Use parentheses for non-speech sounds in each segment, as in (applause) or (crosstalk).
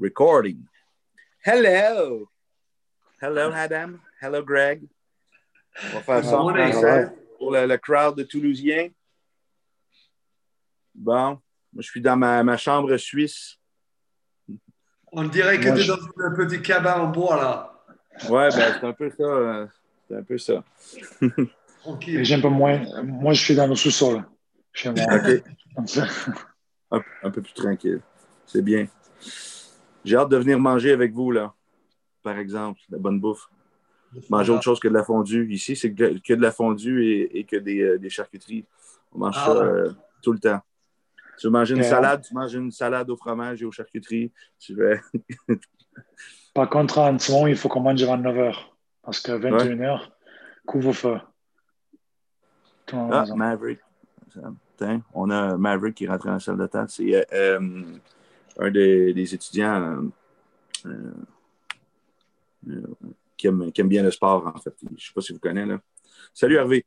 Recording. Hello. Hello, Adam. Hello, Greg. On va faire ça en français pour le, le crowd de Toulousiens. Bon, moi, je suis dans ma, ma chambre suisse. On dirait que tu es je- dans un petit cabane en bois, là. Ouais, ben, c'est un peu ça. euh, C'est un peu ça. Tranquille. J'ai un peu moins. Moi, je suis dans le sous-sol chez moi. Un peu plus tranquille. C'est bien. J'ai hâte de venir manger avec vous, là. Par exemple, la bonne bouffe. Manger autre chose que de la fondue. Ici, c'est que, de la fondue et, et que des, euh, des charcuteries. On mange Ah. ça euh, tout le temps. Tu veux manger une salade, tu manges une salade au fromage et aux charcuteries. Tu veux... (laughs) Par contre, en ce moment, il faut qu'on mange avant 9h. Parce que 21h, couvre-feu. Tout le monde à la Ah. Maverick. Tiens, on a Maverick qui est rentré dans la salle d'attente. C'est euh, euh, un des, des étudiants euh, euh, qui, aime, qui aime bien le sport, en fait. Je ne sais pas si vous connaissez. Là. Salut Hervé.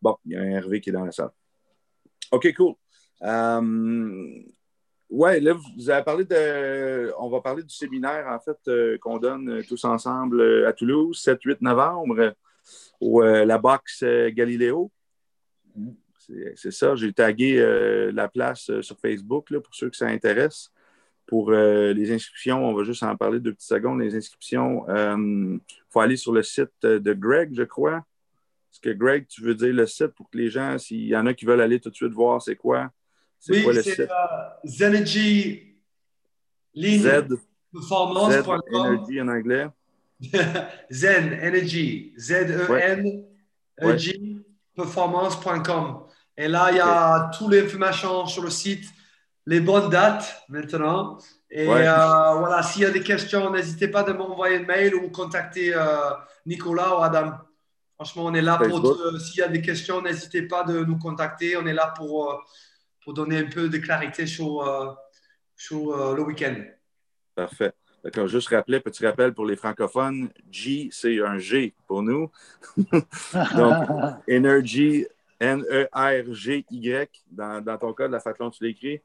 Bon, il y a un Hervé qui est dans la salle. OK, cool. Euh, ouais, là, vous avez parlé de. On va parler du séminaire, en fait, euh, qu'on donne tous ensemble euh, à Toulouse, 7, 8 novembre, euh, au la boxe Galiléo. C'est c'est ça. J'ai tagué la place sur Facebook là, pour ceux que ça intéresse. Pour euh, les inscriptions, on va juste en parler deux petites secondes. Les inscriptions, il faut aller sur le site de Greg, je crois. Est-ce que Greg, tu veux dire le site pour que les gens, s'il y en a qui veulent aller tout de suite voir c'est quoi? C'est Oui, quoi le site? euh, Zenergy Lean Z, Z Performance.com. Energy en anglais. (laughs) Zen Energy. Z-E-N-E-G performance.com. Et là, il y a toutes les informations sur le site, les bonnes dates maintenant. Et Ouais. euh, voilà, s'il y a des questions, n'hésitez pas de m'envoyer un mail ou contacter euh, Nicolas ou Adam. Franchement, on est là pour. Facebook. euh, S'il y a des questions, n'hésitez pas de nous contacter. On est là pour, euh, pour donner un peu de clarité sur, sur le week-end. Parfait. D'accord, juste rappeler, petit rappel pour les francophones, G, c'est un G pour nous. (laughs) Donc, (laughs) Energy, N-E-R-G-Y. Dans, dans ton cas, de la Fathlon, tu l'écris.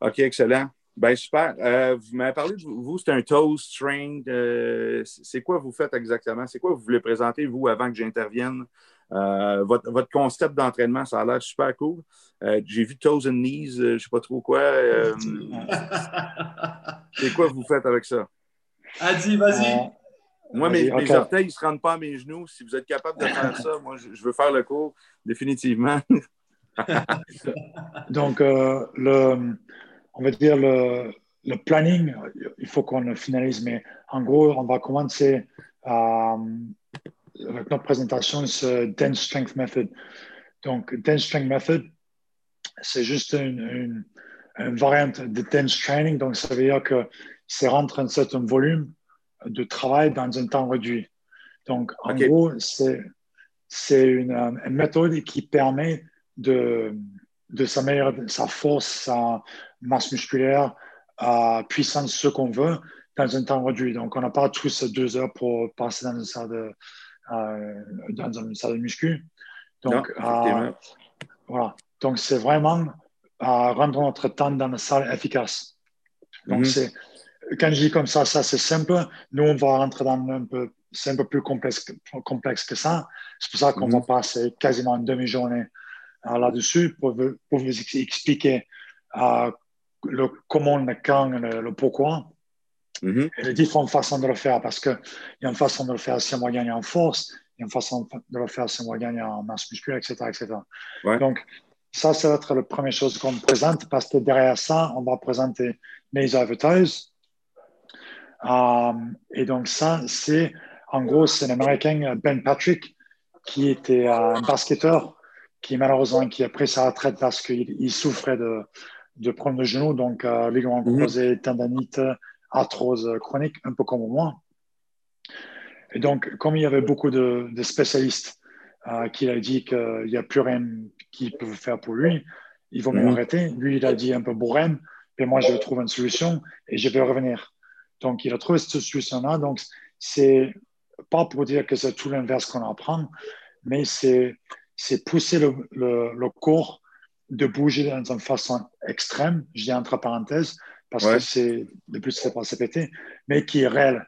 OK, excellent. Ben super. Euh, vous m'avez parlé de vous, vous, c'est un toast train. euh, c'est quoi vous faites exactement? C'est quoi vous voulez présenter, vous, avant que j'intervienne? Euh, votre, votre concept d'entraînement, ça a l'air super cool. Euh, J'ai vu toes and knees, euh, je ne sais pas trop quoi. euh, c'est quoi vous faites avec ça? Adi, vas-y. Euh, Moi, mes, Vas-y, orteils ne se rendent pas à mes genoux. Si vous êtes capable de faire ça, moi, je, je veux faire le cours, définitivement. (laughs) Donc, euh, le, on va dire le, le planning, il faut qu'on le finalise, mais en gros, on va commencer euh, avec notre présentation, c'est Dance Strength Method. Donc, Dance Strength Method, c'est juste une, une, une variante de Dance Training. Donc, ça veut dire que c'est rentrer un certain volume de travail dans un temps réduit. Donc, en gros, c'est c'est une, une méthode qui permet de, de s'améliorer sa force, sa masse musculaire, euh, puissance, ce qu'on veut, dans un temps réduit. Donc, on n'a pas tous deux heures pour passer dans une salle de, euh, dans une salle de muscu. Donc, Non, euh, voilà. Donc, c'est vraiment euh, rendre notre temps dans la salle efficace. Donc, Mhm. c'est, quand je dis comme ça, ça c'est simple. Nous, on va rentrer dans un peu, c'est un peu plus complexe, que- complexe que ça. C'est pour ça qu'on Mhm. va passer quasiment une demi-journée euh, là-dessus pour, vous- pour vous ex- expliquer euh, le comment, le quand, le, le pourquoi Mhm. et les différentes façons de le faire parce qu'il y a une façon de le faire si on va gagner en force, il y a une façon de le faire si on va gagner en masse musculaire, etc. etc. Ouais. Donc, ça, ça va être la première chose qu'on présente parce que derrière ça, on va présenter les advertises. Euh, et donc, ça, c'est en gros, c'est l'Américain Ben Patrick qui était euh, un basketteur qui malheureusement qui a pris sa retraite parce qu'il il souffrait de, de problèmes de genoux, donc euh, ligament Mhm. croisé, tendinite, arthrose chronique, un peu comme moi. Et donc, comme il y avait beaucoup de, de spécialistes euh, qui a dit qu'il n'y a plus rien qu'ils peuvent faire pour lui, il vaut mieux Mhm. Lui, il a dit un peu bourrin, mais moi, je vais trouver une solution et je vais revenir. Donc, il a trouvé cette solution-là. Donc, c'est pas pour dire que c'est tout l'inverse qu'on apprend, mais c'est c'est pousser le, le, le corps de bouger dans une façon extrême, je dis entre parenthèses, parce que c'est le plus c'est pas péter, mais qui est réel.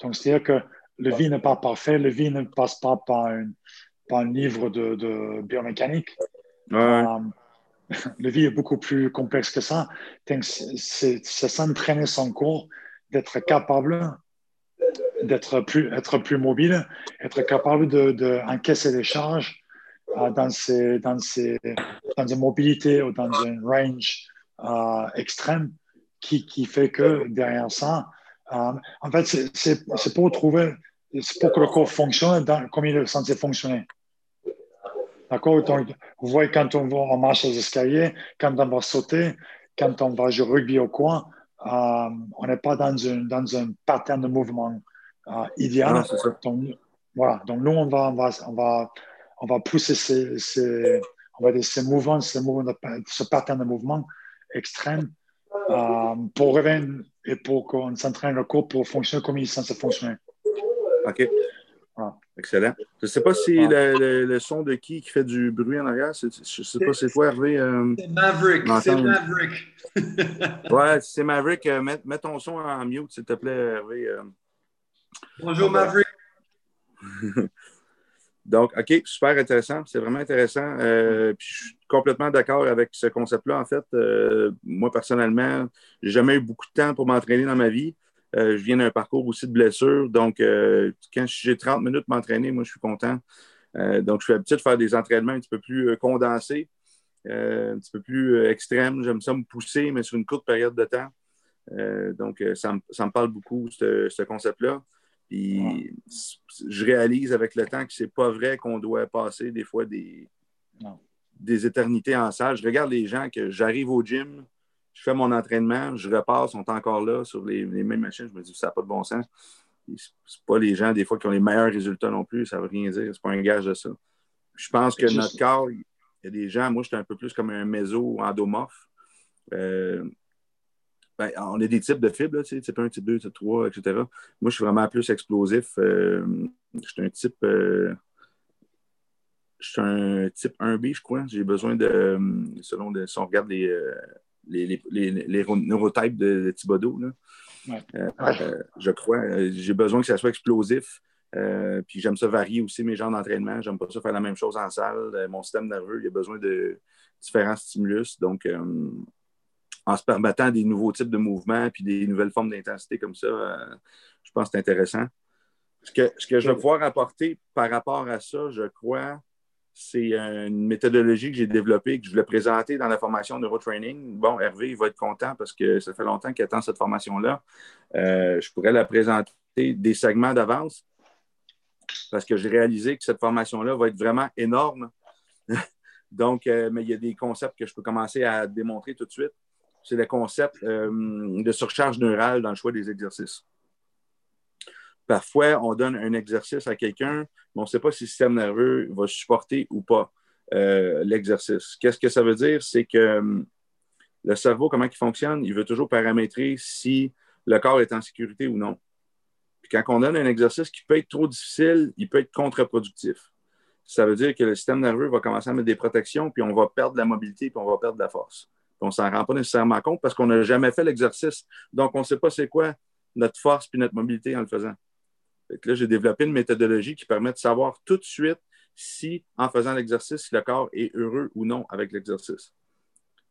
Donc, c'est-à-dire que le vie n'est pas parfait, le vie ne passe pas par, un livre de, biomécanique. Euh, (laughs) le vie est beaucoup plus complexe que ça. C'est s'entraîner son corps, d'être capable d'être plus, être plus mobile, être capable d'encaisser de, des charges dans, ses, dans, ses, dans une mobilité ou dans une range euh, extrême qui, qui, fait que derrière ça, euh, en fait, c'est pour trouver, c'est pour que le corps fonctionne comme il est censé fonctionner. D'accord? Vous voyez, quand on, va, on marche les escaliers, quand on va sauter, quand on va jouer rugby au coin, euh, on n'est pas dans, une, dans un pattern de mouvement euh, idéal. donc, voilà. Donc, nous, on va, on va, on va, on va pousser ces, ces, on va dire ces mouvements, ces mouvements ce pattern de mouvement extrême euh, pour revenir et pour qu'on s'entraîne le corps pour fonctionner comme il est censé fonctionner. OK. Excellent. Je ne sais pas si le, le, son de qui qui fait du bruit en arrière, je ne sais pas c'est toi, Hervé. Euh, c'est Maverick. C'est Maverick. (laughs) ouais, c'est Maverick. Euh, mets, mets, ton son en mute, s'il te plaît, Hervé. Bonjour, Maverick. (laughs) Donc, OK, super intéressant. C'est vraiment intéressant. puis je suis complètement d'accord avec ce concept-là. En fait, moi, personnellement, je n'ai jamais eu beaucoup de temps pour m'entraîner dans ma vie. Euh, je viens d'un parcours aussi de blessure. Donc, euh, quand j'ai 30 minutes m'entraîner, moi, je suis content. Euh, donc, je suis habitué de faire des entraînements un petit peu plus condensés, un petit peu plus extrêmes. J'aime ça me pousser, mais sur une courte période de temps. donc, ça me, parle beaucoup, ce, concept-là. Puis, je réalise avec le temps que c'est pas vrai qu'on doit passer des fois des, des éternités en salle. Je regarde les gens que j'arrive au gym, je fais mon entraînement, je repasse, ils sont encore là sur les, mêmes machines. Je me dis, ça n'a pas de bon sens. Ce pas les gens, des fois, qui ont les meilleurs résultats non plus. Ça ne veut rien dire. Ce n'est pas un gage de ça. Je pense que notre corps, il y a des gens, moi, j'étais un peu plus comme un méso endomorphe. Euh, ben, on a des types de fibres, type 1, type 2, type 3, etc. Moi, je suis vraiment plus explosif. Euh, je suis un type. Euh, je suis un type 1B, je crois. J'ai besoin de. Selon si on regarde les, les, les, les, neurotypes de, Thibodeau. Euh, euh, je crois. Euh, j'ai besoin que ça soit explosif. puis j'aime ça varier aussi mes genres d'entraînement. J'aime pas ça faire la même chose en salle. mon système nerveux, il a besoin de différents stimulus. Donc, en se permettant des nouveaux types de mouvements puis des nouvelles formes d'intensité comme ça, je pense que c'est intéressant. Ce que, ce que je vais pouvoir apporter par rapport à ça, je crois, c'est une méthodologie que j'ai développée, que je voulais présenter dans la formation Neurotraining. Bon, Hervé, il va être content parce que ça fait longtemps qu'il attend cette formation-là. Euh, je pourrais la présenter des segments d'avance parce que j'ai réalisé que cette formation-là va être vraiment énorme. (laughs) Donc, euh, mais il y a des concepts que je peux commencer à démontrer tout de suite. C'est le concept euh, de surcharge neurale dans le choix des exercices. Parfois, on donne un exercice à quelqu'un, mais on ne sait pas si le système nerveux va supporter ou pas euh, l'exercice. Qu'est-ce que ça veut dire? C'est que hum, le cerveau, comment il fonctionne? Il veut toujours paramétrer si le corps est en sécurité ou non. Puis quand on donne un exercice qui peut être trop difficile, il peut être contre-productif. Ça veut dire que le système nerveux va commencer à mettre des protections, puis on va perdre la mobilité, puis on va perdre la force. On s'en rend pas nécessairement compte parce qu'on n'a jamais fait l'exercice. Donc, on ne sait pas c'est quoi notre force puis notre mobilité en le faisant là, j'ai développé une méthodologie qui permet de savoir tout de suite si, en faisant l'exercice, le corps est heureux ou non avec l'exercice.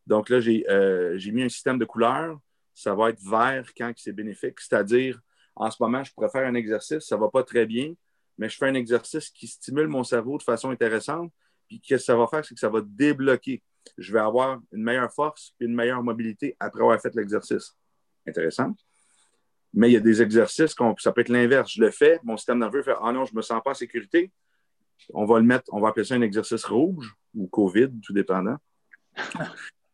Donc là, euh, j'ai mis un système de couleurs. Ça va être vert quand c'est bénéfique, c'est-à-dire, en ce moment, je pourrais faire un exercice, ça ne va pas très bien, mais je fais un exercice qui stimule mon cerveau de façon intéressante. Puis, ce que ça va faire, c'est que ça va débloquer. Je vais avoir une meilleure force et une meilleure mobilité après avoir fait l'exercice. Intéressant. Mais il y a des exercices, ça peut être l'inverse. Je le fais, mon système nerveux fait Ah non, je ne me sens pas en sécurité. On va le mettre, on va appeler ça un exercice rouge ou COVID, tout dépendant. (laughs)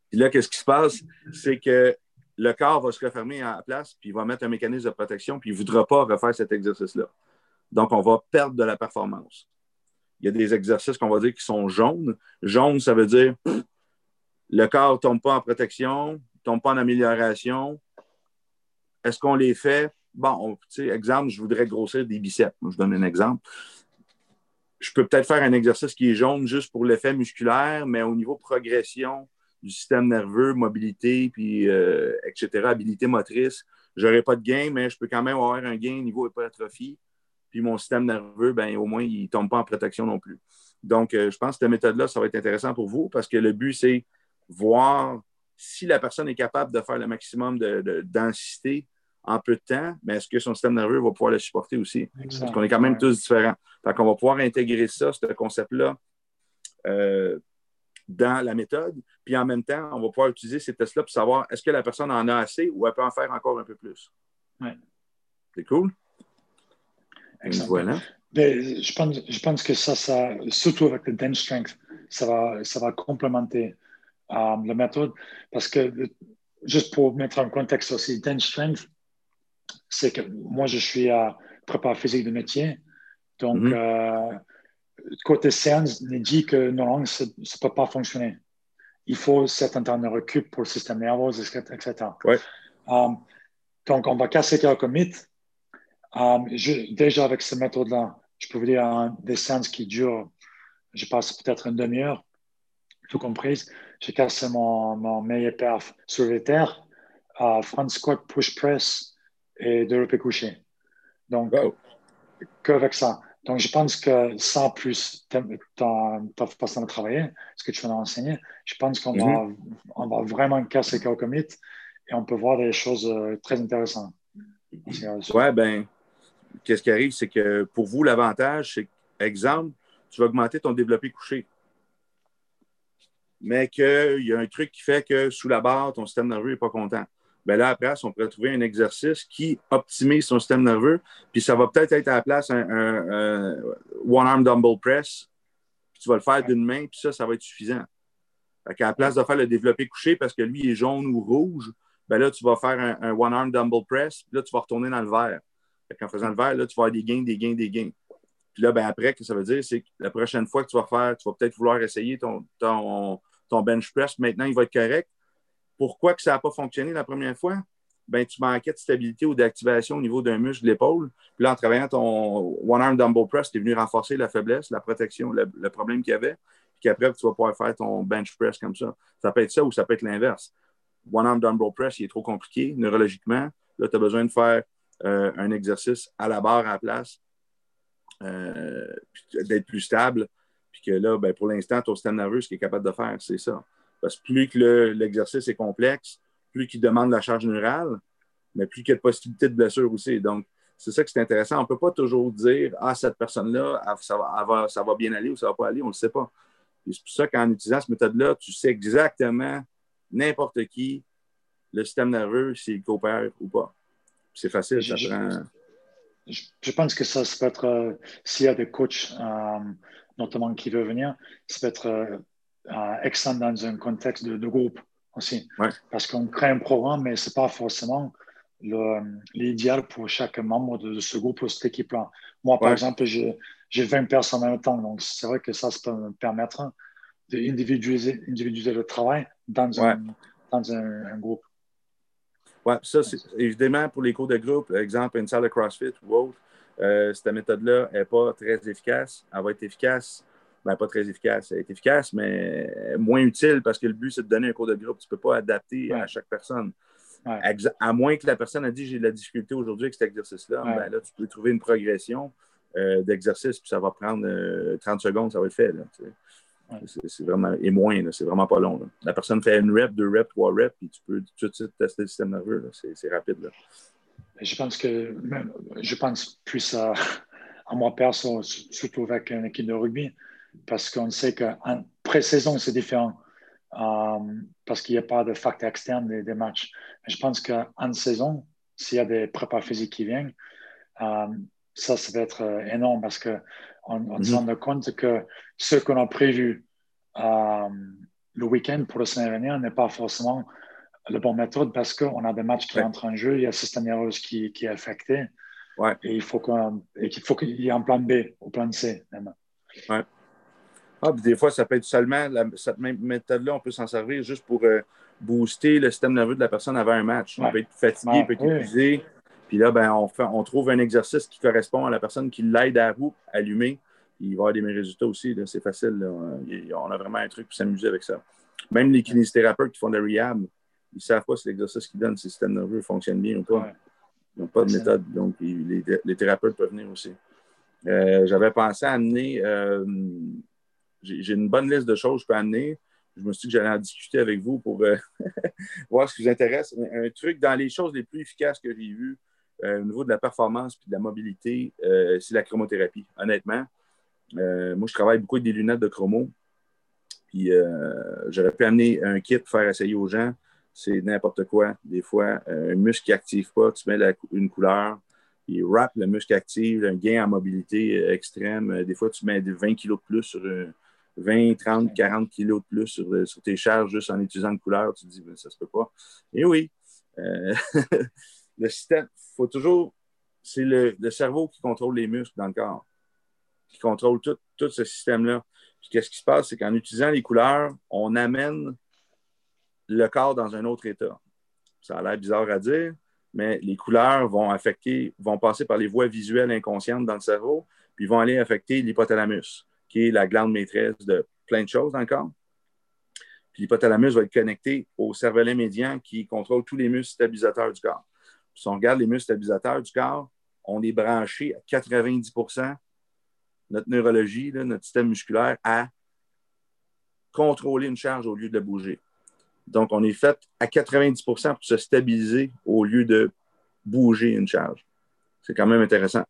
Puis là, qu'est-ce qui se passe? C'est que le corps va se refermer à la place, puis il va mettre un mécanisme de protection, puis il ne voudra pas refaire cet exercice-là. Donc, on va perdre de la performance. Il y a des exercices qu'on va dire qui sont jaunes. Jaune, ça veut dire le corps ne tombe pas en protection, ne tombe pas en amélioration, est-ce qu'on les fait? Bon, exemple, je voudrais grossir des biceps. Je donne un exemple. Je peux peut-être faire un exercice qui est jaune juste pour l'effet musculaire, mais au niveau progression du système nerveux, mobilité, puis euh, etc., habilité motrice. Je n'aurai pas de gain, mais je peux quand même avoir un gain niveau hypertrophie. Puis mon système nerveux, ben, au moins, il ne tombe pas en protection non plus. Donc, euh, je pense que cette méthode-là, ça va être intéressant pour vous parce que le but, c'est voir si la personne est capable de faire le maximum de, densité en peu de temps, mais est-ce que son système nerveux va pouvoir le supporter aussi? Parce qu'on est quand même tous différents. Donc, on va pouvoir intégrer ça, ce concept-là, euh, dans la méthode. Puis en même temps, on va pouvoir utiliser ces tests-là pour savoir est-ce que la personne en a assez ou elle peut en faire encore un peu plus. C'est cool? Voilà. Mais je, pense, je pense que ça, ça, surtout avec le bench strength, ça va, ça va complémenter euh, la méthode. Parce que, juste pour mettre en contexte aussi, bench strength, c'est que moi, je suis à prépa physique de métier. Donc, mm-hmm. euh, côté science, on dit que non, ça ne peut pas fonctionner. Il faut certain temps de recul pour le système nerveux, etc. Um, donc, on va casser quelques mythes. Um, déjà, avec cette méthode-là, je peux vous dire des séances qui durent, je passe peut-être une demi-heure, tout compris. J'ai cassé mon, mon meilleur perf sur les terres, front squat, push press et développé couché. Donc, qu'avec ça. Donc, je pense que sans plus ta façon de travailler, ce que tu vas enseigner, je pense qu'on va, mhm. on va vraiment casser quelques mythes et on peut voir des choses euh, très intéressantes. Ouais, ben, qu'est-ce qui arrive, c'est que pour vous, l'avantage, c'est exemple, tu vas augmenter ton développé couché. Mais qu'il y a un truc qui fait que sous la barre, ton système nerveux n'est pas content ben là, après, on pourrait trouver un exercice qui optimise son système nerveux. Puis ça va peut-être être à la place un, one-arm dumbbell press. Puis tu vas le faire d'une main, puis ça, ça va être suffisant. Fait à la place de faire le développé couché parce que lui est jaune ou rouge, ben là, tu vas faire un, one-arm dumbbell press, puis là, tu vas retourner dans le vert. En faisant le vert, là, tu vas avoir des gains, des gains, des gains. Puis là, ben après, ce que ça veut dire, c'est que la prochaine fois que tu vas faire, tu vas peut-être vouloir essayer ton, ton, ton bench press. Maintenant, il va être correct pourquoi que ça n'a pas fonctionné la première fois? Ben, tu manquais de stabilité ou d'activation au niveau d'un muscle de l'épaule. Puis là, en travaillant ton one-arm dumbbell press, tu es venu renforcer la faiblesse, la protection, le, problème qu'il y avait. Puis qu'après, tu vas pouvoir faire ton bench press comme ça. Ça peut être ça ou ça peut être l'inverse. One-arm dumbbell press, il est trop compliqué neurologiquement. Là, tu as besoin de faire euh, un exercice à la barre à place, euh, d'être plus stable. Puis que là, ben, pour l'instant, ton système nerveux, ce qu'il est capable de faire, c'est ça. Parce que plus que l'exercice est complexe, plus qu'il demande la charge neurale, mais plus qu'il y a de possibilités de blessure aussi. Donc, c'est ça qui est intéressant. On ne peut pas toujours dire Ah, cette personne-là, ça va, ça va bien aller ou ça ne va pas aller. On ne le sait pas. c'est pour ça qu'en utilisant cette méthode-là, tu sais exactement n'importe qui, le système nerveux, s'il coopère ou pas. C'est facile, ça je, prend... je, pense que ça, peut être, euh, s'il y a des coachs, euh, notamment qui veulent venir, ça peut être euh, excellent dans un contexte de, groupe aussi. Parce qu'on crée un programme, mais ce n'est pas forcément l'idéal pour chaque membre de, ce groupe ou cette équipe-là. Moi, par exemple, j'ai 20 personnes en même temps, donc c'est vrai que ça, ça peut me permettre d'individualiser individualiser le travail dans un, dans un, groupe. Oui, ça, c'est évidemment pour les cours de groupe, exemple, une salle de CrossFit ou autre, euh, cette méthode-là n'est pas très efficace. Elle va être efficace ben, pas très efficace. Elle est efficace, mais moins utile parce que le but, c'est de donner un cours de groupe. Tu ne peux pas adapter à chaque personne. À moins que la personne a dit j'ai de la difficulté aujourd'hui avec cet exercice-là, ben, là, tu peux trouver une progression euh, d'exercice, puis ça va prendre 30 euh, secondes, ça va être fait. c'est vraiment, et moins, c'est vraiment pas long. La personne fait une rep, deux reps, trois reps, puis tu peux tout de suite tester le système nerveux. C'est rapide. Je pense que je pense plus à, à moi perso, surtout avec une équipe de rugby parce qu'on sait qu'en pré-saison, c'est différent. Euh, parce qu'il n'y a pas de facteur externe des, matchs. je pense qu'en saison, s'il y a des prépas physiques qui viennent, euh, ça, ça va être euh, énorme parce qu'on on se mhm. rend compte que ce qu'on a prévu le week-end pour la semaine venir n'est pas forcément la bonne méthode parce qu'on a des matchs qui entrent en jeu, il y a le système nerveux qui, qui, est affecté. Et il faut qu'il y ait un plan B ou plan C. Même. Ouais. Ah, des fois, ça peut être seulement cette même méthode-là, on peut s'en servir juste pour euh, booster le système nerveux de la personne avant un match. On peut être fatigué, on peut être épuisé. Puis là, ben, on, fait, on trouve un exercice qui correspond à la personne qui l'aide à vous, allumer. Il va y avoir des résultats aussi. C'est facile. On a vraiment un truc pour s'amuser avec ça. même les kinésithérapeutes qui font de la rehab, ils ne savent pas si l'exercice qu'ils donnent, si le système nerveux fonctionne bien ou pas. Ils n'ont pas de méthode. Donc, les, thérapeutes peuvent venir aussi. Euh, j'avais pensé à amener, euh, j'ai une bonne liste de choses que je peux amener. Je me suis dit que j'allais en discuter avec vous pour euh, (laughs) voir ce qui vous intéresse. Un, truc dans les choses les plus efficaces que j'ai vues au niveau de la performance et de la mobilité, c'est la chromothérapie. Honnêtement, moi, je travaille beaucoup avec des lunettes de chromo. Puis j'aurais pu amener un kit pour faire essayer aux gens c'est n'importe quoi. Des fois, euh, un muscle qui n'active pas, tu mets une couleur, il rap, le muscle active, un gain en mobilité euh, extrême. Euh, des fois, tu mets 20 kg de plus sur 20, 30, 40 kg de plus sur, tes charges juste en utilisant une couleur. Tu te dis, ben, ça se peut pas. Et oui, (laughs) le système, faut toujours, c'est le, cerveau qui contrôle les muscles dans le corps, qui contrôle tout, tout ce système-là. Qu'est-ce qui se passe, c'est qu'en utilisant les couleurs, on amène le corps dans un autre état. Ça a l'air bizarre à dire, mais les couleurs vont affecter, vont passer par les voies visuelles inconscientes dans le cerveau, puis vont aller affecter l'hypothalamus, qui est la glande maîtresse de plein de choses dans le corps. Puis l'hypothalamus va être connecté au cervelet médian qui contrôle tous les muscles stabilisateurs du corps. Si on regarde les muscles stabilisateurs du corps, on est branché à 90% notre neurologie, notre système musculaire, à contrôler une charge au lieu de la bouger. Donc, on est fait à 90% pour se stabiliser au lieu de bouger une charge. C'est quand même intéressant.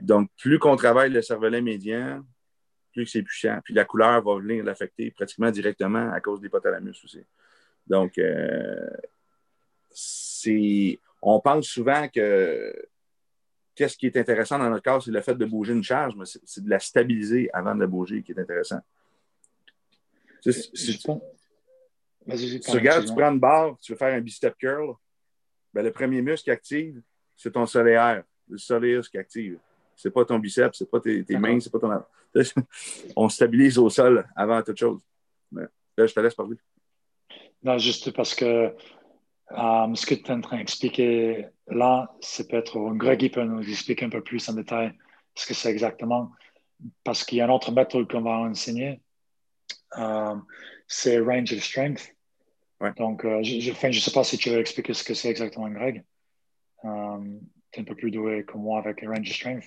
Donc, plus qu'on travaille le cervelet médian, plus c'est puissant. Puis la couleur va venir l'affecter pratiquement directement à cause de l'hypothalamus aussi. Donc, euh, on pense souvent que qu'est-ce qui est intéressant dans notre cas, c'est le fait de bouger une charge, mais c'est de la stabiliser avant de la bouger qui est intéressant. Tu regardes, tu prends une barre, tu veux faire un bicep curl, ben, le premier muscle qui active, c'est ton solaire, le soleus qui active. C'est pas ton biceps, c'est pas tes, mains, c'est pas ton. (laughs) On stabilise au sol avant toute chose. là, je te laisse parler. Non, juste parce que euh, ce que tu es en train d'expliquer là, c'est peut-être Greg peut nous expliquer un peu plus en détail ce que c'est exactement. Parce qu'il y a une autre méthode qu'on va enseigner. Euh, c'est range of strength. Donc, euh, je ne sais pas si tu veux expliquer ce que c'est exactement, Greg. Euh, tu es un peu plus doué que moi avec range of strength.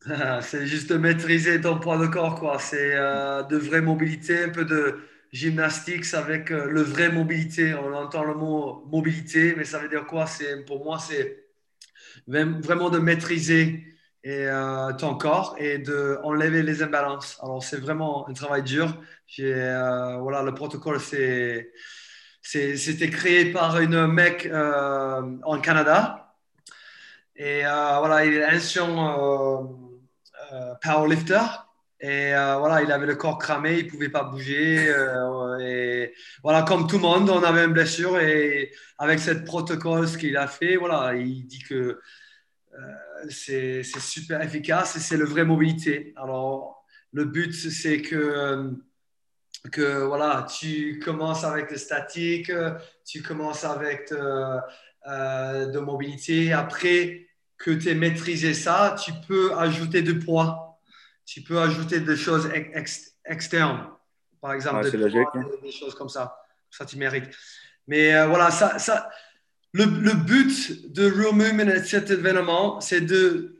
(laughs) c'est juste de maîtriser ton poids de corps, quoi. C'est euh, de vraie mobilité, un peu de gymnastique avec le vrai mobilité. On entend le mot mobilité, mais ça veut dire quoi? C'est Pour moi, c'est vraiment de maîtriser et, ton corps et d'enlever les imbalances. Alors, c'est vraiment un travail dur. Euh, voilà, le protocole, c'était créé par une mec euh, en Canada. Et euh, voilà, il est ancien powerlifter. Et voilà, il avait le corps cramé, il ne pouvait pas bouger. et voilà, comme tout le monde, on avait une blessure. Et avec ce protocole, ce qu'il a fait, voilà, il dit que c'est super efficace et c'est le vrai mobilité. Alors, le but, c'est que que voilà, tu commences avec le statique, tu commences avec de, euh, de mobilité. Après que tu aies maîtrisé ça, tu peux ajouter du poids. Tu peux ajouter des choses externes. Par exemple, des, choses comme ça. Ça, tu mérites. Mais euh, voilà, ça, ça, le, le, but de Real Movement et cet événement, c'est de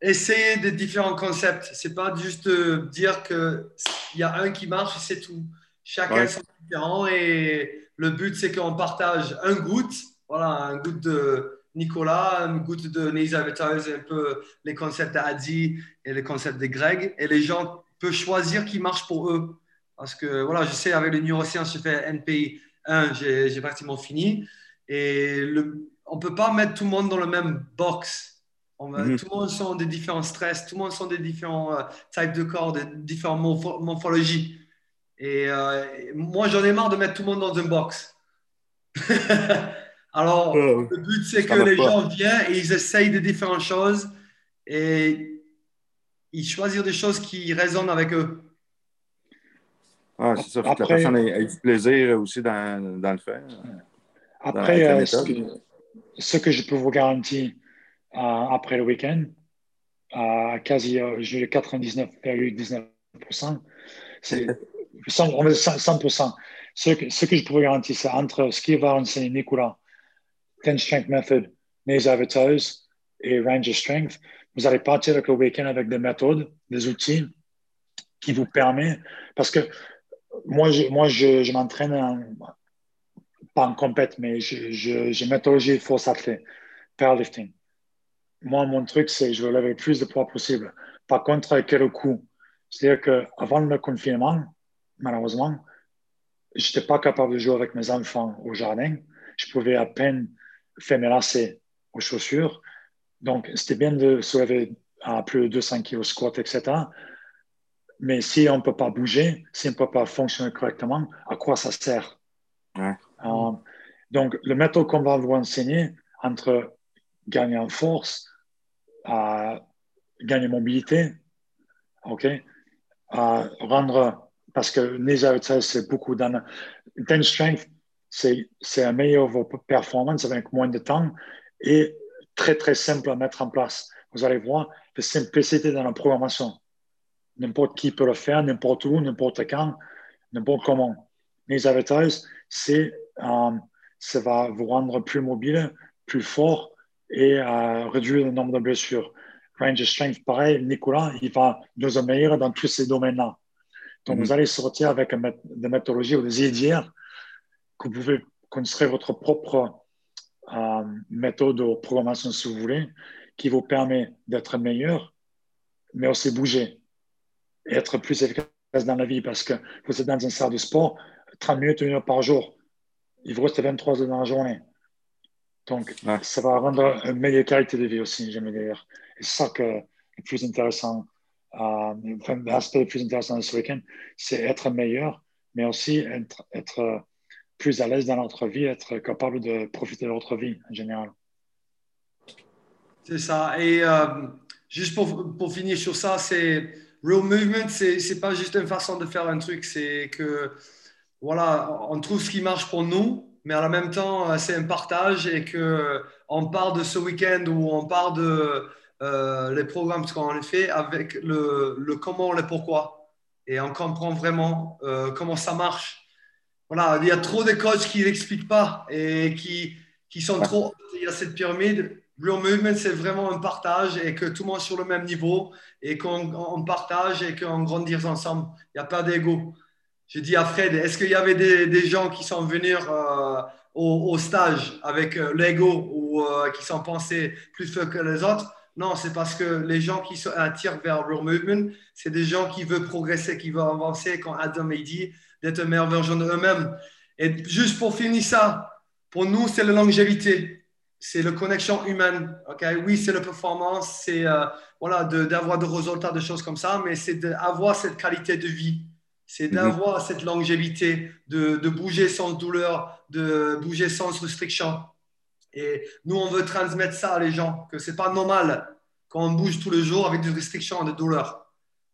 essayer des différents concepts. C'est pas juste dire qu'il y a un qui marche et c'est tout. Chacun est différent et le but, c'est qu'on partage un goutte, voilà, un goutte de Nicolas, un goutte de Nisa un peu les concepts d'Adi et les concepts de Greg. Et les gens peuvent choisir qui marche pour eux. Parce que, voilà, je sais, avec les neurosciences, j'ai fait NPI 1, j'ai pratiquement fini. Et le, on ne peut pas mettre tout le monde dans le même box. Mhm. Tout le monde sont des différents stress, tout le monde sont des différents euh, types de corps, des différentes morphologies. Et euh, moi, j'en ai marre de mettre tout le monde dans une box. (laughs) Alors, le but, c'est que les gens viennent et ils essayent de différentes choses et ils choisissent des choses qui résonnent avec eux. Ah, c'est ça. Après, la personne ait, du plaisir aussi dans, dans le faire. Après, euh, ce, que, je peux vous garantir euh, après le week-end, à quasi 99,19%, c'est on va dire 100%. Ce que, ce que je pourrais garantir, c'est entre ce qu'il va enseigner Nicolas, Ten Strength Method, Maze Advertise et Ranger Strength, vous allez partir avec le week-end avec des méthodes, des outils qui vous permettent, parce que moi, je, moi, je, je m'entraîne pas en compète, mais j'ai je, méthodologie force athlète, powerlifting. Moi, mon truc, c'est je veux lever le plus de poids possible. Par contre, quel coût? C'est-à-dire qu'avant le confinement, malheureusement, je n'étais pas capable de jouer avec mes enfants au jardin. Je pouvais à peine faire mes lacets aux chaussures. Donc, c'était bien de se lever à plus de 200 kg squat, etc. Mais si on ne peut pas bouger, si on ne peut pas fonctionner correctement, à quoi ça sert? Euh, donc, le méthode qu'on va vous enseigner entre gagner en force, à gagner mobilité, OK, à rendre, parce que les c'est beaucoup dans Ten strength, c'est un meilleur vos performances avec moins de temps et très, très simple à mettre en place. Vous allez voir la simplicité dans la programmation. N'importe qui peut le faire, n'importe où, n'importe quand, n'importe comment. Les avatars, c'est, euh, ça va vous rendre plus mobile, plus fort et euh, réduire le nombre de blessures. Range Strength, pareil, Nicolas, il va nous améliorer dans tous ces domaines-là. Donc, vous allez sortir avec des méthodologies ou des idées que vous pouvez construire votre propre euh, méthode de programmation, si vous voulez, qui vous permet d'être meilleur, mais aussi bouger et être plus efficace dans la vie parce que vous êtes dans un salle de sport, 30 minutes, une heure par jour. Il vous reste 23 heures dans la journée. Donc, ça va rendre une meilleure qualité de vie aussi, j'aime dire. Et c'est ça que le plus intéressant, euh, l'aspect le plus intéressant de ce week-end, c'est être meilleur, mais aussi être, être plus à l'aise dans notre vie, être capable de profiter de notre vie en général. C'est ça. Et euh, juste pour, pour, finir sur ça, c'est Real Movement, c'est n'est pas juste une façon de faire un truc, c'est que voilà, on trouve ce qui marche pour nous, mais en même temps, euh, c'est un partage et que on parle de ce week-end ou on parle de euh, les programmes qu'on a fait avec le, le, comment, le pourquoi. Et on comprend vraiment comment ça marche voilà, il y a trop de coachs qui n'expliquent pas et qui, qui sont trop. Il y a cette pyramide. Real Movement, c'est vraiment un partage et que tout le monde est sur le même niveau et qu'on partage et qu'on grandit ensemble. Il n'y a pas d'ego. J'ai dit à Fred, est-ce qu'il y avait des, gens qui sont venus euh, au, stage avec euh, l'ego ou euh, qui sont pensés plus que les autres? Non, c'est parce que les gens qui attirent vers Real Movement, c'est des gens qui veulent progresser, qui veulent avancer. Quand Adam a dit, d'être une meilleure version d'eux-mêmes. Et juste pour finir ça, pour nous, c'est la longévité, c'est la connexion humaine. Oui, c'est la performance, c'est voilà, d'avoir des résultats, des choses comme ça, mais c'est d'avoir cette qualité de vie. C'est mhm. d'avoir cette longévité, de, de, bouger sans douleur, de bouger sans restriction. Et nous, on veut transmettre ça à les gens, que ce n'est pas normal quand on bouge tous les jours avec des restrictions et des douleurs.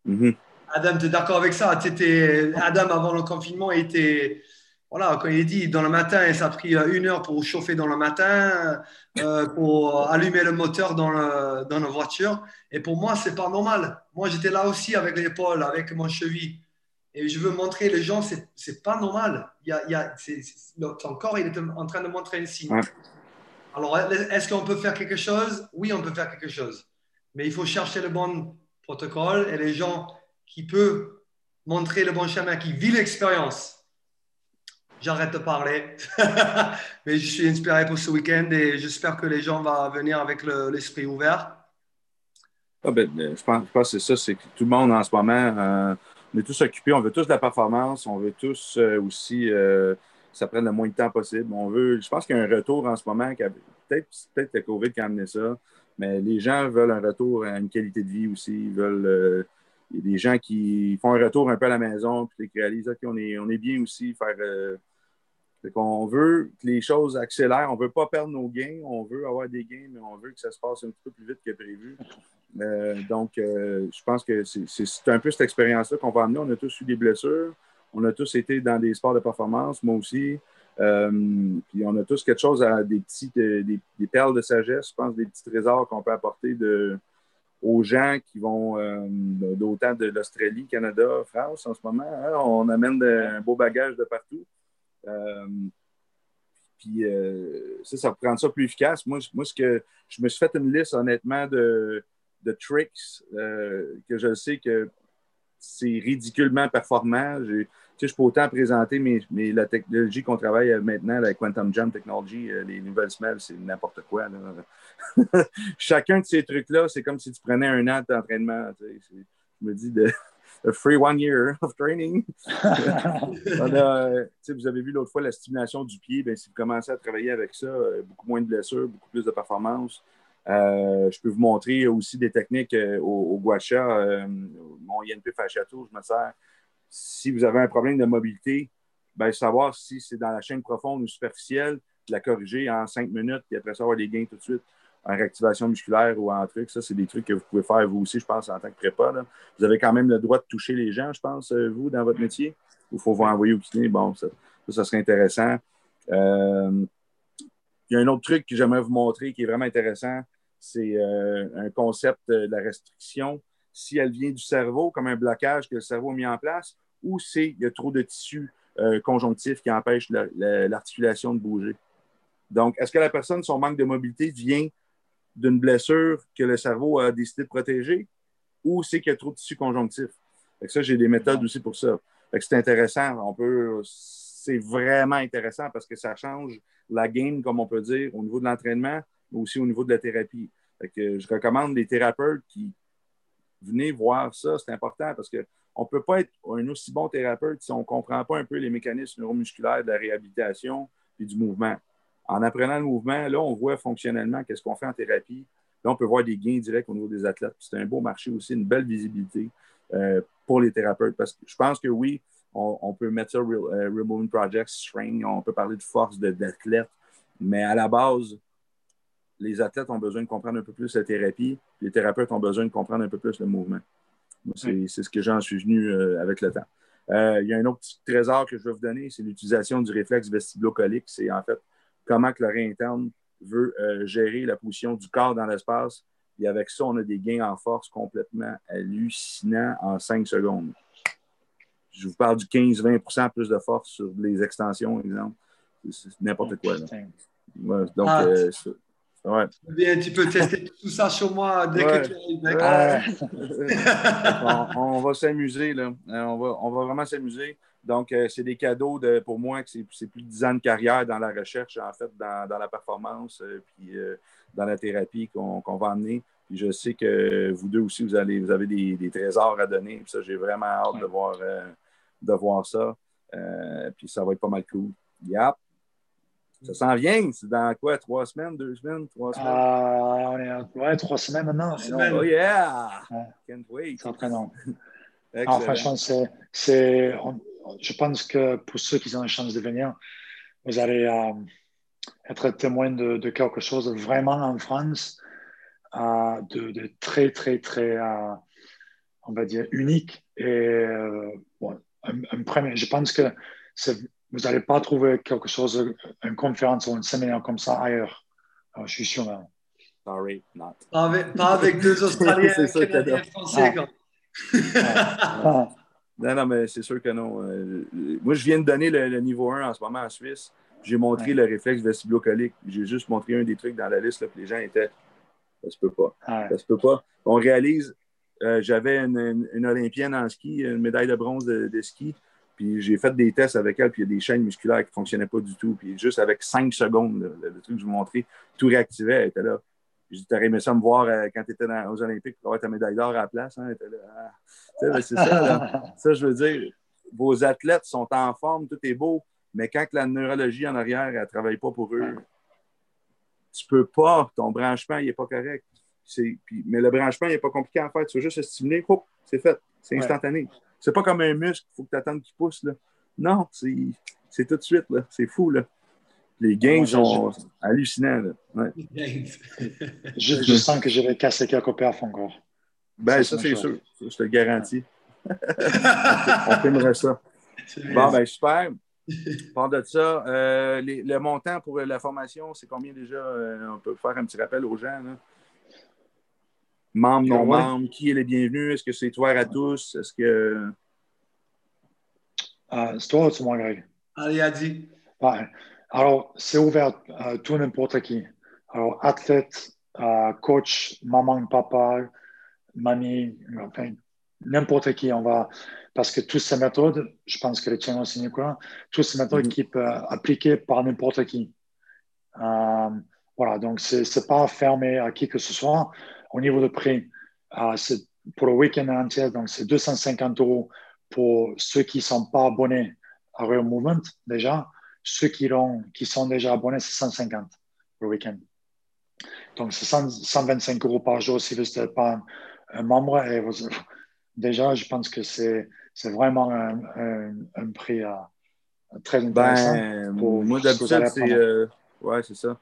Mhm. Adam, tu es d'accord avec ça? Adam, avant le confinement, était. Voilà, quand il est dit dans le matin, ça a pris une heure pour chauffer dans le matin, euh, pour allumer le moteur dans, le, dans la voiture. Et pour moi, c'est pas normal. Moi, j'étais là aussi avec l'épaule, avec mon cheville. Et je veux montrer les gens, c'est, c'est pas normal. Il y a, il y a, c'est, ton corps, il est en train de montrer un signe. Alors, est-ce qu'on peut faire quelque chose? Oui, on peut faire quelque chose. Mais il faut chercher le bon protocole et les gens qui peut montrer le bon chemin, qui vit l'expérience. J'arrête de parler, (laughs) mais je suis inspiré pour ce week-end et j'espère que les gens vont venir avec l'esprit ouvert. Ah ben, ben, je, pense, que c'est ça, c'est que tout le monde en ce moment, euh, on est tous occupés, on veut tous de la performance, on veut tous euh, aussi euh, que ça prenne le moins de temps possible. On veut, je pense qu'il y a un retour en ce moment, peut-être peut le COVID qui a amené ça, mais les gens veulent un retour à une qualité de vie aussi, ils veulent a des gens qui font un retour un peu à la maison, puis qui réalisent qu'on est, on est bien aussi, faire. Euh, qu'on veut que les choses accélèrent. On ne veut pas perdre nos gains. On veut avoir des gains, mais on veut que ça se passe un petit peu plus vite que prévu. Euh, donc, euh, je pense que c'est un peu cette expérience-là qu'on va amener. On a tous eu des blessures. On a tous été dans des sports de performance, moi aussi. puis on a tous quelque chose à des petits, des, perles de sagesse, je pense, des petits trésors qu'on peut apporter aux gens qui vont d'autant de l'Australie, Canada, France en ce moment. Hein. on amène un beau bagage de partout. Puis ça, ça rend ça plus efficace. Moi, moi, ce que je me suis fait une liste honnêtement de, de tricks que je sais que c'est ridiculement performant. Je, je peux autant présenter mais, la technologie qu'on travaille maintenant, la Quantum Jump Technology, euh, les nouvelles semelles, c'est n'importe quoi. (laughs) Chacun de ces trucs-là, c'est comme si tu prenais un an d'entraînement. Je me dis de free one year of training. (laughs) Vous avez vu l'autre fois la stimulation du pied. Ben, si vous commencez à travailler avec ça, euh, beaucoup moins de blessures, beaucoup plus de performance. Euh, je peux vous montrer aussi des techniques euh, au, au Guacha, euh, mon INP Fasciato, je me sers. Si vous avez un problème de mobilité, ben, savoir si c'est dans la chaîne profonde ou superficielle, la corriger en cinq minutes, puis après ça, avoir des gains tout de suite en réactivation musculaire ou en truc. Ça, c'est des trucs que vous pouvez faire vous aussi, je pense, en tant que prépa. Vous avez quand même le droit de toucher les gens, je pense, vous, dans votre métier? Il faut vous envoyer au kiné? Bon, ça, ça, serait intéressant. il y a un autre truc que j'aimerais vous montrer qui est vraiment intéressant c'est euh, un concept de la restriction. Si elle vient du cerveau, comme un blocage que le cerveau a mis en place, ou c'est qu'il y a trop de tissu euh, conjonctif qui empêche l'articulation de bouger. Donc, est-ce que la personne, son manque de mobilité vient d'une blessure que le cerveau a décidé de protéger ou c'est qu'il y a trop de tissu conjonctif? ça, j'ai des méthodes aussi pour ça. c'est intéressant. On peut, c'est vraiment intéressant parce que ça change la game, comme on peut dire, au niveau de l'entraînement, mais aussi au niveau de la thérapie. je recommande des thérapeutes qui venez voir ça, c'est important parce qu'on ne peut pas être un aussi bon thérapeute si on ne comprend pas un peu les mécanismes neuromusculaires de la réhabilitation et du mouvement. En apprenant le mouvement, là, on voit fonctionnellement qu'est-ce qu'on fait en thérapie. Là, on peut voir des gains directs au niveau des athlètes. C'est un beau marché aussi, une belle visibilité euh, pour les thérapeutes. Parce que je pense que oui, on, peut mettre ça Real, uh, Project, String, on peut parler de force d'athlète, mais à la base, les athlètes ont besoin de comprendre un peu plus la thérapie, les thérapeutes ont besoin de comprendre un peu plus le mouvement. C'est ce que j'en suis venu euh, avec le temps. Euh, il y a un autre petit trésor que je vais vous donner, c'est l'utilisation du réflexe vestibulocolique. C'est en fait comment que l'oreille interne veut euh, gérer la position du corps dans l'espace. Et avec ça, on a des gains en force complètement hallucinants en 5 secondes. Je vous parle du 15-20% plus de force sur les extensions, exemple. C'est n'importe quoi. donc, ah, Ouais. Bien, tu peux tester tout ça sur moi dès que tu arrives. (laughs) (laughs) on, va s'amuser, là. Euh, on va, on va vraiment s'amuser. Donc, euh, c'est des cadeaux de, pour moi que c'est plus de 10 ans de carrière dans la recherche, en fait, dans, dans la performance, euh, puis dans la thérapie qu'on va amener. Puis je sais que vous deux aussi, vous, allez, vous avez des, des trésors à donner. Puis ça, j'ai vraiment hâte de, voir, de voir ça. puis ça va être pas mal cool. Yep. Ça s'en vient. C'est dans quoi? Trois semaines, deux semaines, trois semaines? Euh, on est, ouais, trois semaines maintenant. Oh yeah! Can't wait. C'est très long. en franchement, c'est, c'est, je pense que pour ceux qui ont la chance de venir, vous allez euh, être témoin de, de, quelque chose vraiment en France, euh, de, de, très, très, très, euh, on va dire, unique. Et bon, un, un premier, je pense que vous n'allez pas trouver quelque chose, une conférence ou un séminaire comme ça ailleurs. je suis sûr. Même. Sorry, not. Pas avec, deux (laughs) Australiens, Canadiens, Français. Ah. Non, non, mais c'est sûr que non. Euh, moi, je viens de donner le, niveau 1 en ce moment en Suisse. J'ai montré le réflexe vestibulocolique. J'ai juste montré un des trucs dans la liste là, que les gens étaient. Ça se peut pas. Ça se peut pas. On réalise, euh, j'avais une, une, Olympienne en ski, une médaille de bronze de ski. Puis j'ai fait des tests avec elle, puis il y a des chaînes musculaires qui ne fonctionnaient pas du tout. Puis juste avec cinq secondes, le, truc que je vous montrais, tout réactivait, elle était là. J'ai dit, t'aurais aimé ça me voir euh, quand tu étais aux Olympiques pour avoir ta médaille d'or à la place. Hein? Là. Ah. C'est ça, (laughs) ça, je veux dire, vos athlètes sont en forme, tout est beau, mais quand la neurologie en arrière, elle ne travaille pas pour eux, tu ne peux pas, ton branchement, il n'est pas correct. Puis, mais le branchement, il n'est pas compliqué à faire. Tu veux juste le stimuler, c'est fait. C'est instantané. C'est pas comme un muscle, il faut que tu attendes qu'il pousse. Là. Non, c'est tout de suite. C'est fou. Là. Les gains sont hallucinants. Là. Ouais. (laughs) je, je, sens que je vais casser quelques perfs encore. Ben, ça, c'est sûr. je te le garantis. (laughs) On filmerait ça. Bon, ben, super. Par de ça, euh, le montant pour la formation, c'est combien déjà? Euh, on peut faire un petit rappel aux gens. Là. membres, non-membres, qui est le bienvenu? Est-ce que c'est ouvert à tous? Est-ce que. Euh, c'est toi ou c'est moi, Greg? Allez, Adi. Alors, c'est ouvert à tout n'importe qui. Alors, athlète, euh, coach, maman, papa, mamie, enfin, n'importe qui. On va, parce que toutes ces méthodes, je pense que les tiens aussi, quoi, toutes ces méthodes mm-hmm. qui peuvent appliquer par n'importe qui. Euh, voilà, donc ce n'est pas fermé à qui que ce soit. Au niveau de prix, euh, c'est pour le week-end entier, donc c'est 250 euros pour ceux qui ne sont pas abonnés à Real Movement déjà. Ceux qui, qui sont déjà abonnés, c'est 150 pour le week-end. Donc, c'est 125 euros par jour si vous n'êtes pas un, membre. Et déjà, je pense que c'est vraiment un, prix euh, très intéressant. Ben, moi, d'habitude, c'est. Euh, ouais, c'est ça.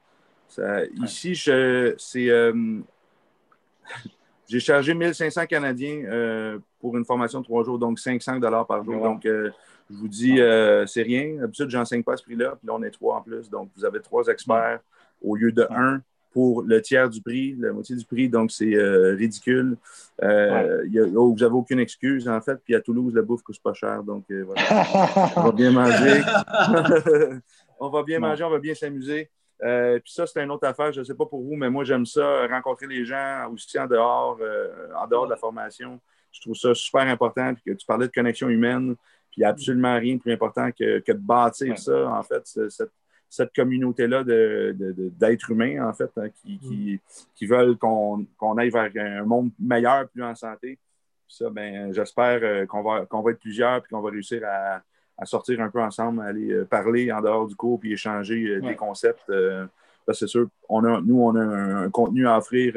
Ici, je, c'est. Euh, (laughs) j'ai chargé 1500 Canadiens pour une formation de trois jours, donc 500 dollars par jour. Donc, je vous dis, c'est rien. D'habitude, je n'enseigne pas à ce prix-là. Puis là, on est trois en plus. Donc, vous avez trois experts au lieu de un pour le tiers du prix, la moitié du prix, donc c'est euh, ridicule. Euh, oh, vous n'avez aucune excuse, en fait. Puis à Toulouse, la bouffe coûte pas cher, donc euh, voilà. on va bien manger. (laughs) on va bien manger, on va bien s'amuser. puis ça, c'est une autre affaire, je ne sais pas pour vous, mais moi, j'aime ça, rencontrer les gens aussi en dehors, en dehors de la formation. Je trouve ça super important. Puis que tu parlais de connexion humaine, puis il n'y a absolument rien de plus important que, que de bâtir ça, en fait, cette cette communauté-là d'êtres humains, en fait, hein, qui, qui, veulent qu'on aille vers un monde meilleur, plus en santé. ça, ben, j'espère euh, qu'on va, va être plusieurs et qu'on va réussir à, sortir un peu ensemble, aller euh, parler en dehors du cours puis échanger euh, des concepts. c'est sûr, on a, nous, on a un, contenu à offrir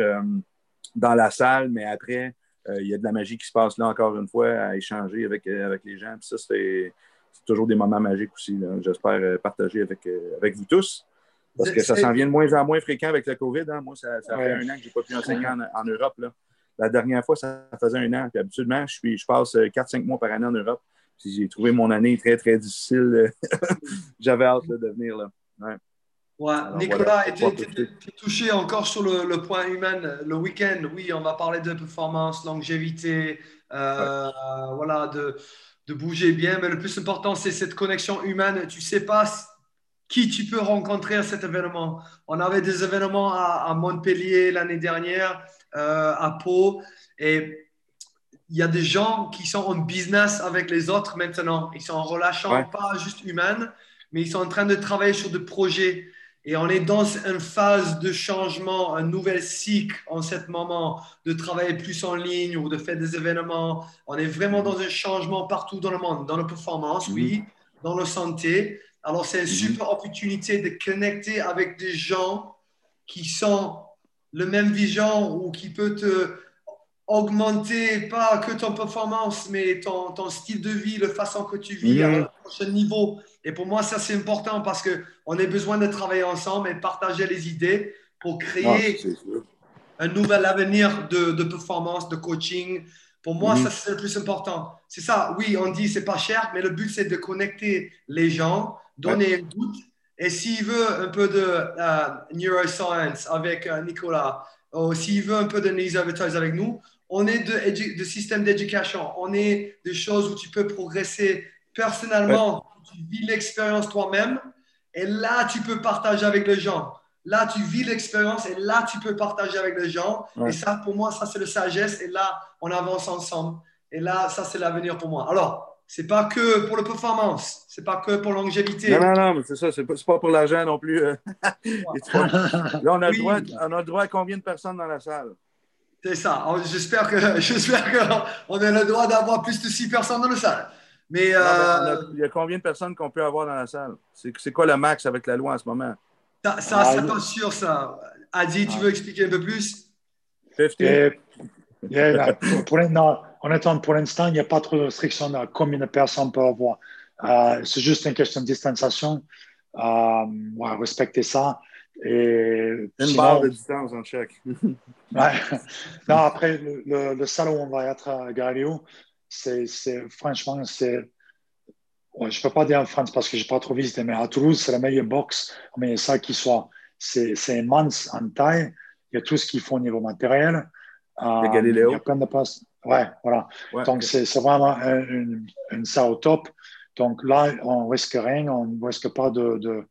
dans la salle, mais après, il y a de la magie qui se passe là encore une fois à échanger avec, avec les gens. Puis ça, c'est toujours des moments magiques aussi. J'espère euh, partager avec, euh, avec vous tous. Parce que ça s'en vient de moins en moins fréquent avec le COVID. Hein. Moi, ça, fait un an que je n'ai pas pu enseigner en, Europe. La dernière fois, ça faisait un an. Puis habituellement, je, suis, je passe 4-5 euh, mois par année en Europe. j'ai trouvé mon année très, très difficile. (laughs) J'avais hâte de venir là. Ouais. Nicolas, tu es, touché encore sur le, point humain. Le week-end, oui, on va parler de performance, longévité, voilà, de, de bouger bien, mais le plus important, c'est cette connexion humaine. Tu ne sais pas qui tu peux rencontrer à cet événement. On avait des événements à, Montpellier l'année dernière, euh, à Pau, et il y a des gens qui sont en business avec les autres maintenant. Ils sont en relation pas juste humaine, mais ils sont en train de travailler sur des projets. Et on est dans une phase de changement, un nouvel cycle en ce moment, de travailler plus en ligne ou de faire des événements. On est vraiment dans un changement partout dans le monde, dans la performance, oui, mhm. dans la santé. Alors, c'est une mhm. super opportunité de connecter avec des gens qui sont le même vision ou qui peuvent te augmenter pas que ton performance, mais ton, ton style de vie, la façon que tu vis à un prochain niveau. Et pour moi, ça, c'est important parce qu'on a besoin de travailler ensemble et partager les idées pour créer un nouvel avenir de, de, performance, de coaching. Pour moi, ça, c'est le plus important. C'est ça, oui, on dit c'est pas cher, mais le but, c'est de connecter les gens, donner un doute. Et s'il veut un peu de euh, neuroscience avec euh, Nicolas, ou s'il veut un peu de neuroscience avec nous, on est de, de système d'éducation. On est des choses où tu peux progresser personnellement. Tu vis l'expérience toi-même. Et là, tu peux partager avec les gens. Là, tu vis l'expérience et là, tu peux partager avec les gens. Et ça, pour moi, ça, c'est le sagesse. Et là, on avance ensemble. Et là, ça, c'est l'avenir pour moi. Alors, c'est pas que pour la performance, c'est pas que pour longévité. Non, non, non, mais c'est ça, c'est pas, pas pour l'argent non plus. (laughs) (laughs) là, on a, le droit, on a le droit à combien de personnes dans la salle? C'est ça. J'espère que (laughs) j'espère qu'on a le droit d'avoir plus de six personnes dans la salle. Mais euh, il y a combien de personnes qu'on peut avoir dans la salle? C'est quoi le max avec la loi en ce moment? Ça, ça ah, c'est pas sûr ça. Adi, tu ah. veux expliquer un peu plus? 50. pour, non, honnêtement, pour l'instant, il n'y a pas trop de restrictions à combien de personnes peut avoir. Euh, c'est juste une question de distanciation. Euh, respecter ça. Et une barre de distance en chèque. (laughs) ouais. Non, après, le, le, salon où on va être à Galileo, c'est franchement, c'est. Ouais, je ne peux pas dire en France parce que je n'ai pas trop visité, mais à Toulouse, c'est la meilleure box, mais ça qui soit. C'est immense en taille. Il y a tout ce qu'il faut au niveau matériel. Euh, Galiléo. Il y a plein de postes. Ouais, voilà. Ouais. Donc, c'est c'est vraiment une, une, ça au top. Donc là, on risque rien, on ne risque pas de. de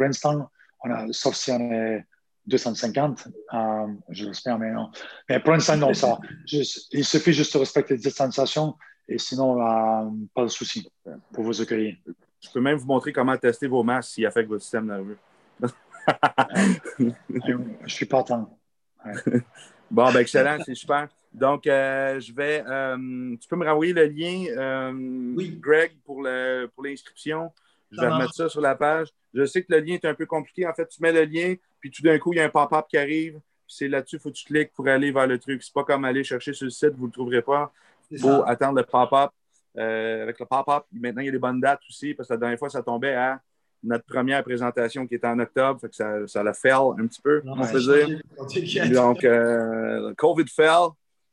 l'instant, on a, sauf si on est 250, euh, je l'espère, mais non. Mais pour l'instant, non, ça. Juste, il suffit juste de respecter les distanciations et sinon, euh, pas de souci pour vous accueillir. Je peux même vous montrer comment tester vos masques s'il affecte votre système nerveux. (laughs) je suis partant. Ouais. (laughs) Bon, ben excellent, c'est super. Donc, euh, je vais. Euh, tu peux me renvoyer le lien, euh, Oui. Greg, pour l'inscription. Je Ça vais marche. remettre ça sur la page. Je sais que le lien est un peu compliqué. En fait, tu mets le lien, puis tout d'un coup, il y a un pop-up qui arrive. puis C'est là-dessus, il faut que tu cliques pour aller vers le truc. C'est pas comme aller chercher sur le site, vous ne le trouverez pas. Il faut attendre le pop-up. Euh, avec le pop-up, maintenant, il y a des bonnes dates aussi, parce que la dernière fois, ça tombait à notre première présentation qui était en octobre. Fait que ça, ça la fait un petit peu, Non, on peut dire. changé. Donc, euh, le COVID fell.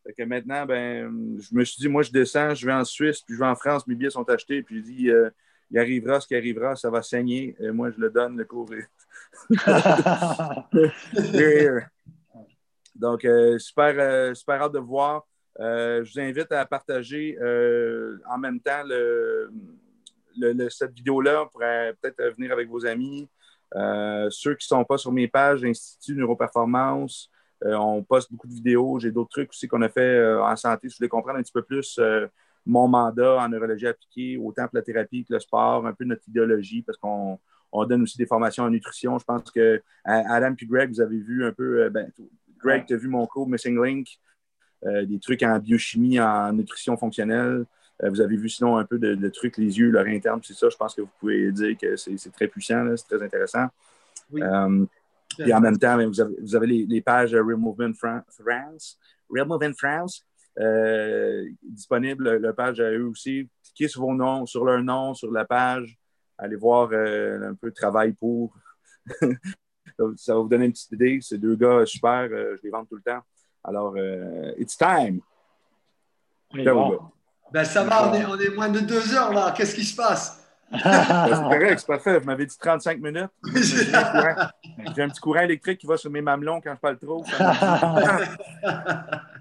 Fait que maintenant, ben, je me suis dit, moi, je descends, je vais en Suisse, puis je vais en France, mes billets sont achetés, puis je dis, euh, il arrivera ce qui arrivera, ça va saigner. Et moi, je le donne, le cours. (laughs) Here. Donc, euh, super, euh, super hâte de voir. Euh, je vous invite à partager euh, en même temps le, le- le- cette vidéo-là pour euh, peut-être venir avec vos amis. Euh, ceux qui ne sont pas sur mes pages, Institut Neuroperformance, euh, on poste beaucoup de vidéos. J'ai d'autres trucs aussi qu'on a fait euh, en santé. Si vous voulez comprendre un petit peu plus euh, mon mandat en neurologie appliquée, autant pour la thérapie que le sport, un peu notre idéologie, parce qu'on on donne aussi des formations en nutrition. Je pense que Adam et Greg, vous avez vu un peu, euh, ben, Greg, tu as vu mon cours Missing Link, euh, des trucs en biochimie, en nutrition fonctionnelle. Euh, vous avez vu sinon un peu de, de trucs, les yeux, leur interne, c'est ça. Je pense que vous pouvez dire que c'est très puissant, c'est très intéressant. Oui. Et en même temps, ben, vous avez, vous avez les, les pages Real Movement Fran- France, Real Movement France, disponible, la page à eux aussi. Cliquez sur vos noms, sur leur nom, sur la page. Allez voir euh, un peu le travail pour. (laughs) Ça va vous donner une petite idée. C'est deux gars super, euh, je les vends tout le temps. Alors, euh, it's time. On y There we va. go. Ben, ça va, on est, on est moins de deux heures là. Qu'est-ce qui se passe? (laughs) Ben, c'est correct, c'est parfait. Vous m'avez dit 35 minutes. J'ai un courant- J'ai un petit courant électrique qui va sur mes mamelons quand je parle trop. (laughs)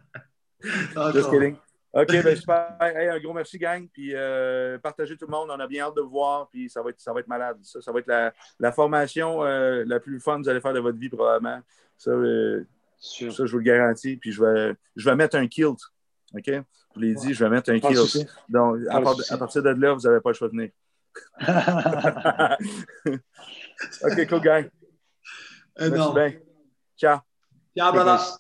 Just kidding. OK, ben super. Hey, un gros merci, gang. Puis euh, partagez tout le monde. On a bien hâte de vous voir. Puis ça va être, ça va être malade. Ça, ça va être la, la formation euh, la plus fun que vous allez faire de votre vie, probablement. Ça, euh, ça je vous le garantis. Puis je vais, je vais mettre un kilt. OK? Je vous l'ai dit, je vais mettre un Pas kilt. souci. Donc, à, part- partir de là, vous n'avez pas le choix de venir. (laughs) (laughs) OK, cool, gang. Merci bien. Ciao. Ciao. Yes.